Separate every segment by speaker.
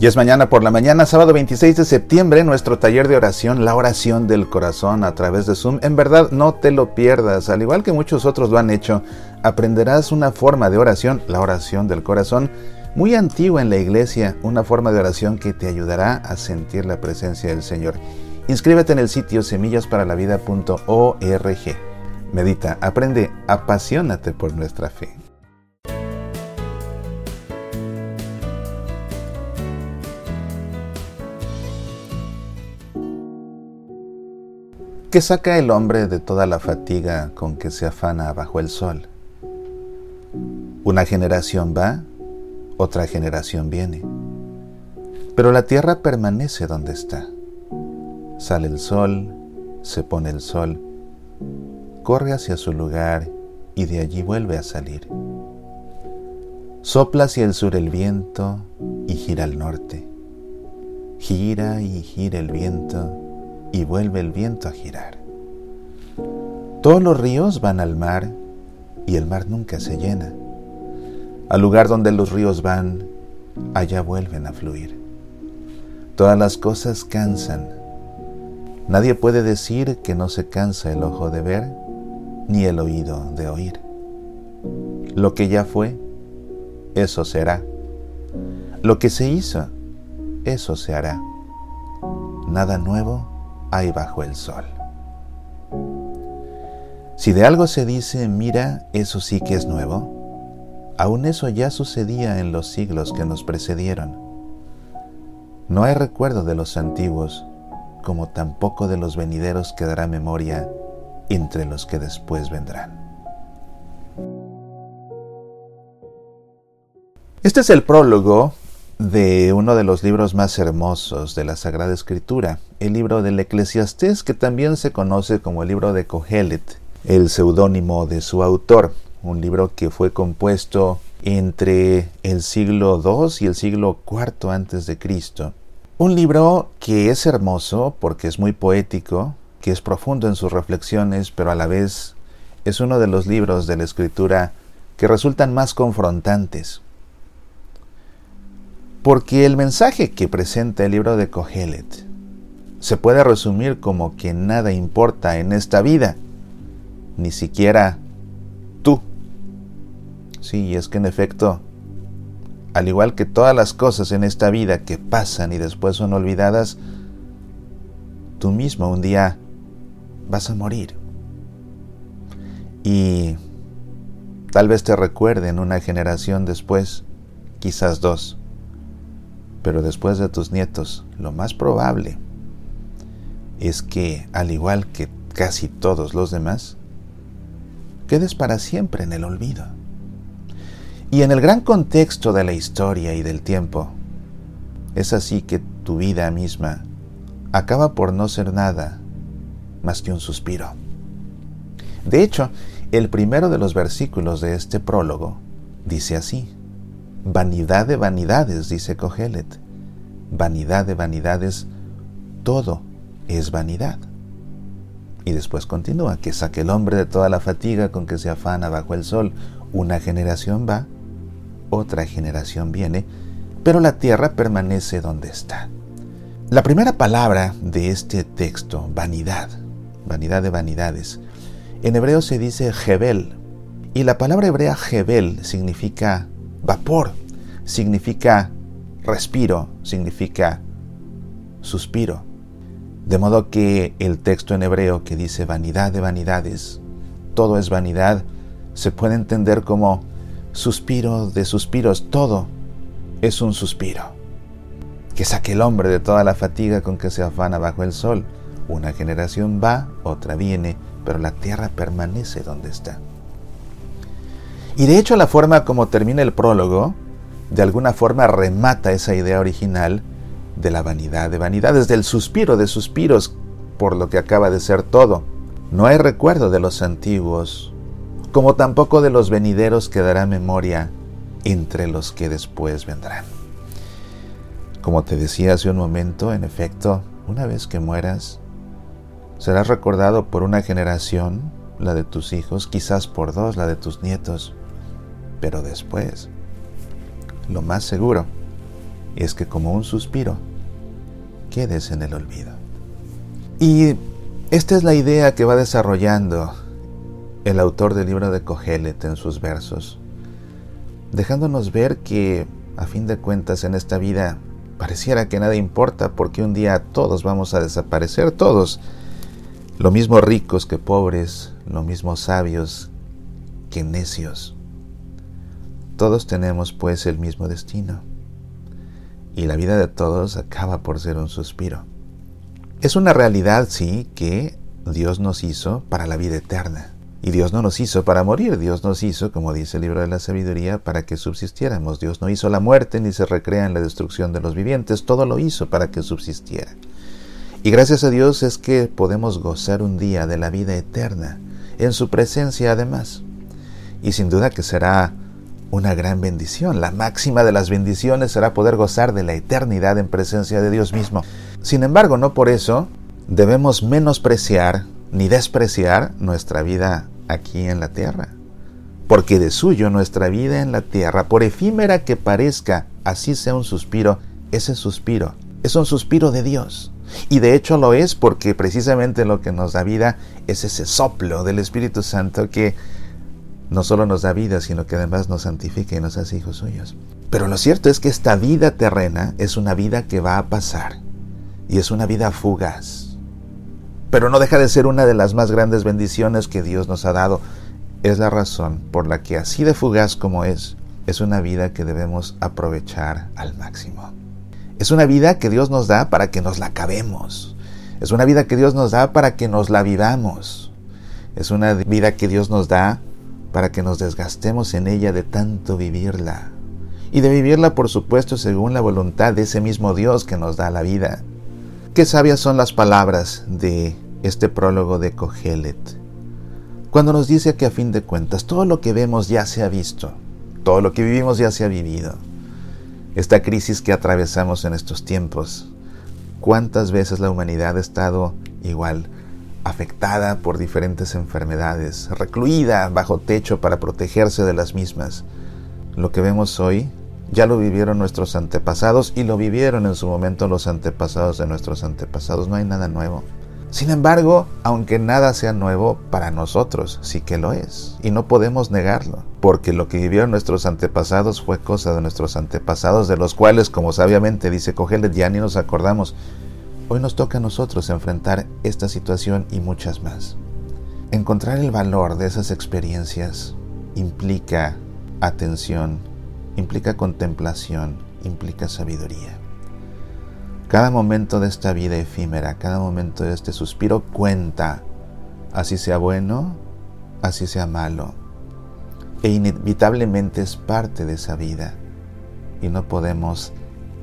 Speaker 1: Y es mañana por la mañana, sábado 26 de septiembre, nuestro taller de oración, la oración del corazón a través de Zoom. En verdad, no te lo pierdas. Al igual que muchos otros lo han hecho, aprenderás una forma de oración, la oración del corazón, muy antigua en la iglesia, una forma de oración que te ayudará a sentir la presencia del Señor. Inscríbete en el sitio semillasparalavida.org. Medita, aprende, apasionate por nuestra fe. ¿Qué saca el hombre de toda la fatiga con que se afana bajo el sol? Una generación va, otra generación viene, pero la tierra permanece donde está. Sale el sol, se pone el sol, corre hacia su lugar y de allí vuelve a salir. Sopla hacia el sur el viento y gira al norte. Gira y gira el viento y vuelve el viento a girar. Todos los ríos van al mar y el mar nunca se llena. Al lugar donde los ríos van, allá vuelven a fluir. Todas las cosas cansan. Nadie puede decir que no se cansa el ojo de ver, ni el oído de oír. Lo que ya fue, eso será. Lo que se hizo, eso se hará. Nada nuevo hay bajo el sol. Si de algo se dice, mira, eso sí que es nuevo, aún eso ya sucedía en los siglos que nos precedieron. No hay recuerdo de los antiguos, como tampoco de los venideros quedará memoria entre los que después vendrán. Este es el prólogo de uno de los libros más hermosos de la Sagrada Escritura, el libro del Eclesiastés, que también se conoce como el libro de Kohelet, el seudónimo de su autor, un libro que fue compuesto entre el siglo II y el siglo IV antes de Cristo. Un libro que es hermoso porque es muy poético, que es profundo en sus reflexiones, pero a la vez es uno de los libros de la escritura que resultan más confrontantes porque el mensaje que presenta el libro de Kohelet se puede resumir como que nada importa en esta vida, ni siquiera tú. Sí, es que en efecto, al igual que todas las cosas en esta vida que pasan y después son olvidadas, tú mismo un día vas a morir. Y tal vez te recuerden una generación después, quizás dos pero después de tus nietos, lo más probable es que, al igual que casi todos los demás, quedes para siempre en el olvido. Y en el gran contexto de la historia y del tiempo, es así que tu vida misma acaba por no ser nada más que un suspiro. De hecho, el primero de los versículos de este prólogo dice así, Vanidad de vanidades, dice Cogelet. Vanidad de vanidades, todo es vanidad. Y después continúa, que saque el hombre de toda la fatiga con que se afana bajo el sol. Una generación va, otra generación viene, pero la tierra permanece donde está. La primera palabra de este texto, vanidad, vanidad de vanidades, en hebreo se dice Jebel, y la palabra hebrea Jebel significa Vapor significa respiro, significa suspiro. De modo que el texto en hebreo que dice vanidad de vanidades, todo es vanidad, se puede entender como suspiro de suspiros, todo es un suspiro. Que saque el hombre de toda la fatiga con que se afana bajo el sol. Una generación va, otra viene, pero la tierra permanece donde está. Y de hecho la forma como termina el prólogo, de alguna forma remata esa idea original de la vanidad de vanidades, del suspiro de suspiros por lo que acaba de ser todo. No hay recuerdo de los antiguos, como tampoco de los venideros quedará memoria entre los que después vendrán. Como te decía hace un momento, en efecto, una vez que mueras, serás recordado por una generación, la de tus hijos, quizás por dos, la de tus nietos, pero después, lo más seguro es que como un suspiro quedes en el olvido. Y esta es la idea que va desarrollando el autor del libro de Cogelet en sus versos, dejándonos ver que, a fin de cuentas, en esta vida pareciera que nada importa porque un día todos vamos a desaparecer, todos, lo mismo ricos que pobres, lo mismo sabios que necios. Todos tenemos pues el mismo destino y la vida de todos acaba por ser un suspiro. Es una realidad, sí, que Dios nos hizo para la vida eterna. Y Dios no nos hizo para morir, Dios nos hizo, como dice el libro de la sabiduría, para que subsistiéramos. Dios no hizo la muerte ni se recrea en la destrucción de los vivientes, todo lo hizo para que subsistiera. Y gracias a Dios es que podemos gozar un día de la vida eterna, en su presencia además. Y sin duda que será una gran bendición. La máxima de las bendiciones será poder gozar de la eternidad en presencia de Dios mismo. Sin embargo, no por eso debemos menospreciar ni despreciar nuestra vida aquí en la tierra. Porque de suyo nuestra vida en la tierra, por efímera que parezca, así sea un suspiro, ese suspiro es un suspiro de Dios. Y de hecho lo es porque precisamente lo que nos da vida es ese soplo del Espíritu Santo que no solo nos da vida, sino que además nos santifica y nos hace hijos suyos. Pero lo cierto es que esta vida terrena es una vida que va a pasar y es una vida fugaz pero no deja de ser una de las más grandes bendiciones que Dios nos ha dado. Es la razón por la que así de fugaz como es, es una vida que debemos aprovechar al máximo. Es una vida que Dios nos da para que nos la acabemos. Es una vida que Dios nos da para que nos la vivamos. Es una vida que Dios nos da para que nos desgastemos en ella de tanto vivirla. Y de vivirla, por supuesto, según la voluntad de ese mismo Dios que nos da la vida. Qué sabias son las palabras de este prólogo de Cogelet, cuando nos dice que a fin de cuentas todo lo que vemos ya se ha visto, todo lo que vivimos ya se ha vivido. Esta crisis que atravesamos en estos tiempos, cuántas veces la humanidad ha estado igual, afectada por diferentes enfermedades, recluida bajo techo para protegerse de las mismas. Lo que vemos hoy ya lo vivieron nuestros antepasados y lo vivieron en su momento los antepasados de nuestros antepasados. No hay nada nuevo. Sin embargo, aunque nada sea nuevo, para nosotros sí que lo es. Y no podemos negarlo, porque lo que vivieron nuestros antepasados fue cosa de nuestros antepasados, de los cuales, como sabiamente dice Cogelet, ya ni nos acordamos. Hoy nos toca a nosotros enfrentar esta situación y muchas más. Encontrar el valor de esas experiencias implica atención implica contemplación, implica sabiduría. Cada momento de esta vida efímera, cada momento de este suspiro cuenta, así sea bueno, así sea malo, e inevitablemente es parte de esa vida y no podemos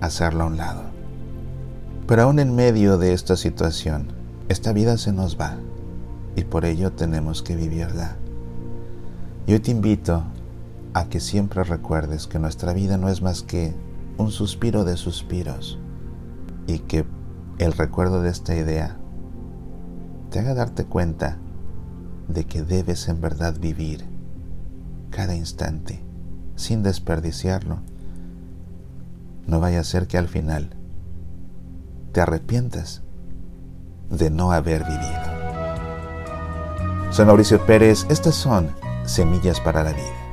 Speaker 1: hacerlo a un lado. Pero aún en medio de esta situación, esta vida se nos va y por ello tenemos que vivirla. Yo te invito a que siempre recuerdes que nuestra vida no es más que un suspiro de suspiros y que el recuerdo de esta idea te haga darte cuenta de que debes en verdad vivir cada instante sin desperdiciarlo. No vaya a ser que al final te arrepientas de no haber vivido. Soy Mauricio Pérez, estas son Semillas para la Vida.